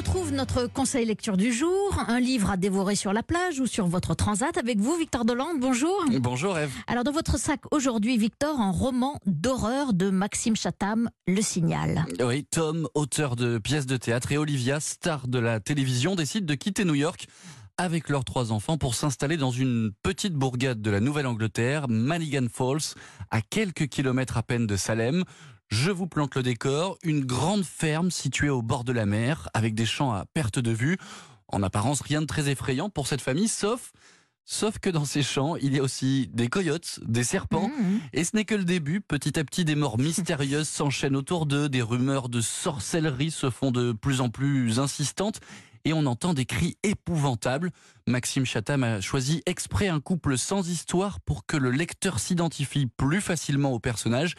retrouve notre conseil lecture du jour, un livre à dévorer sur la plage ou sur votre transat avec vous, Victor Dolande. Bonjour. Bonjour Eve. Alors dans votre sac aujourd'hui, Victor, un roman d'horreur de Maxime Chatham, Le Signal. Oui, Tom, auteur de pièces de théâtre, et Olivia, star de la télévision, décident de quitter New York avec leurs trois enfants pour s'installer dans une petite bourgade de la Nouvelle-Angleterre, Manigan Falls, à quelques kilomètres à peine de Salem. Je vous plante le décor, une grande ferme située au bord de la mer, avec des champs à perte de vue. En apparence, rien de très effrayant pour cette famille, sauf, sauf que dans ces champs, il y a aussi des coyotes, des serpents. Mmh. Et ce n'est que le début. Petit à petit, des morts mystérieuses s'enchaînent autour d'eux, des rumeurs de sorcellerie se font de plus en plus insistantes. Et on entend des cris épouvantables. Maxime Chatham a choisi exprès un couple sans histoire pour que le lecteur s'identifie plus facilement au personnage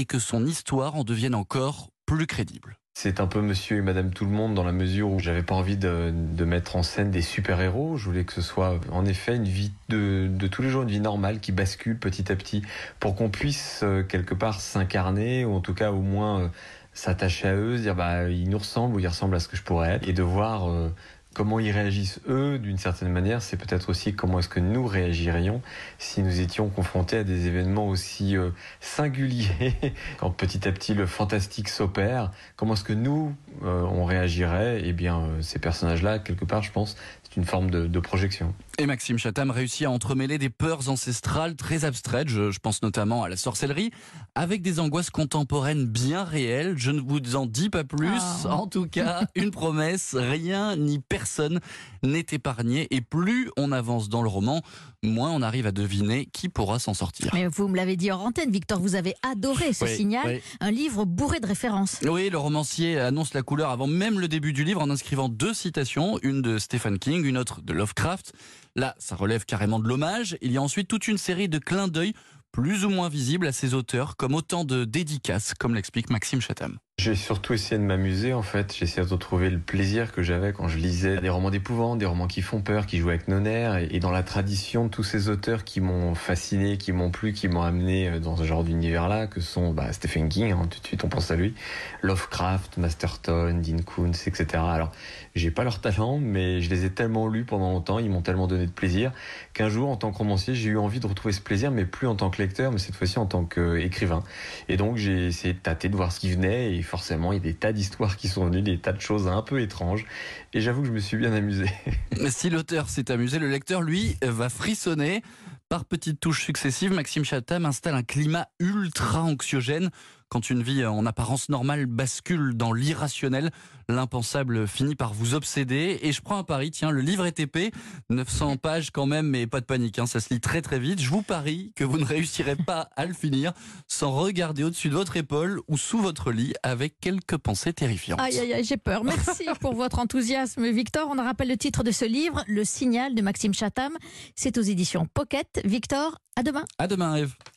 et que son histoire en devienne encore plus crédible. C'est un peu monsieur et madame tout le monde dans la mesure où j'avais pas envie de, mettre en scène des super-héros. Je voulais que ce soit en effet une vie de, de tous les jours, une vie normale qui bascule petit à petit pour qu'on puisse euh, quelque part s'incarner ou en tout cas au moins euh, s'attacher à eux, se dire bah ils nous ressemblent ou ils ressemblent à ce que je pourrais être et de voir euh, comment ils réagissent eux d'une certaine manière, c'est peut-être aussi comment est-ce que nous réagirions si nous étions confrontés à des événements aussi euh, singuliers, quand petit à petit le fantastique s'opère, comment est-ce que nous euh, on réagirait? Eh bien euh, ces personnages-là, quelque part je pense, c'est une forme de, de projection. Et Maxime Chatham réussit à entremêler des peurs ancestrales très abstraites, je, je, pense notamment à la sorcellerie, avec des angoisses contemporaines bien réelles. Je ne vous en dis pas plus. Oh. En tout cas, une promesse, rien ni personne n'est épargné. Et plus on avance dans le roman, moins on arrive à deviner qui pourra s'en sortir. Mais vous me l'avez dit hors antenne, Victor, vous avez adoré ce Oui, signal, oui. un livre bourré de références. Oui, le romancier annonce la couleur avant même le début du livre en inscrivant deux citations, une de Stephen King, une autre de Lovecraft. Là, ça relève carrément de l'hommage. Il y a ensuite toute une série de clins d'œil plus ou moins visibles à ces auteurs, comme autant de dédicaces, comme l'explique Maxime Chatham. J'ai surtout essayé de m'amuser en fait. J'ai essayé de retrouver le plaisir que j'avais quand je lisais des romans d'épouvante, des romans qui font peur, qui jouent avec nos nerfs, et, dans la tradition tous ces auteurs qui m'ont fasciné, qui m'ont plu, qui m'ont amené dans ce genre d'univers-là, que sont bah, Stephen King, hein, tout de suite on pense à lui, Lovecraft, Masterton, Dean Koontz, etc. Alors j'ai pas leur talent, mais je les ai tellement lus pendant longtemps, ils m'ont tellement donné de plaisir qu'un jour en tant que romancier j'ai eu envie de retrouver ce plaisir, mais plus en tant que lecteur, mais cette fois-ci en tant qu'écrivain. Et donc j'ai essayé de tâter, de voir ce qui venait, forcément, il y a des tas d'histoires qui sont venues, des tas de choses un peu étranges. Et j'avoue que je me suis bien amusé. Si l'auteur s'est amusé, le lecteur, lui, va frissonner. Par petites touches successives, Maxime Chatham installe un climat ultra anxiogène. Quand une vie en apparence normale bascule dans l'irrationnel, l'impensable finit par vous obséder. Et je prends un pari, tiens, le livre est épais, 900 pages quand même, mais pas de panique, hein, ça se lit très très vite. Je vous parie que vous ne réussirez pas à le finir sans regarder au-dessus de votre épaule ou sous votre lit avec quelques pensées terrifiantes. Aïe, aïe, aïe, j'ai peur. Merci pour votre enthousiasme, Victor. On rappelle le titre de ce livre, Le Signal de Maxime Chatham. C'est aux éditions Pocket. Victor, à demain. À demain, Eve.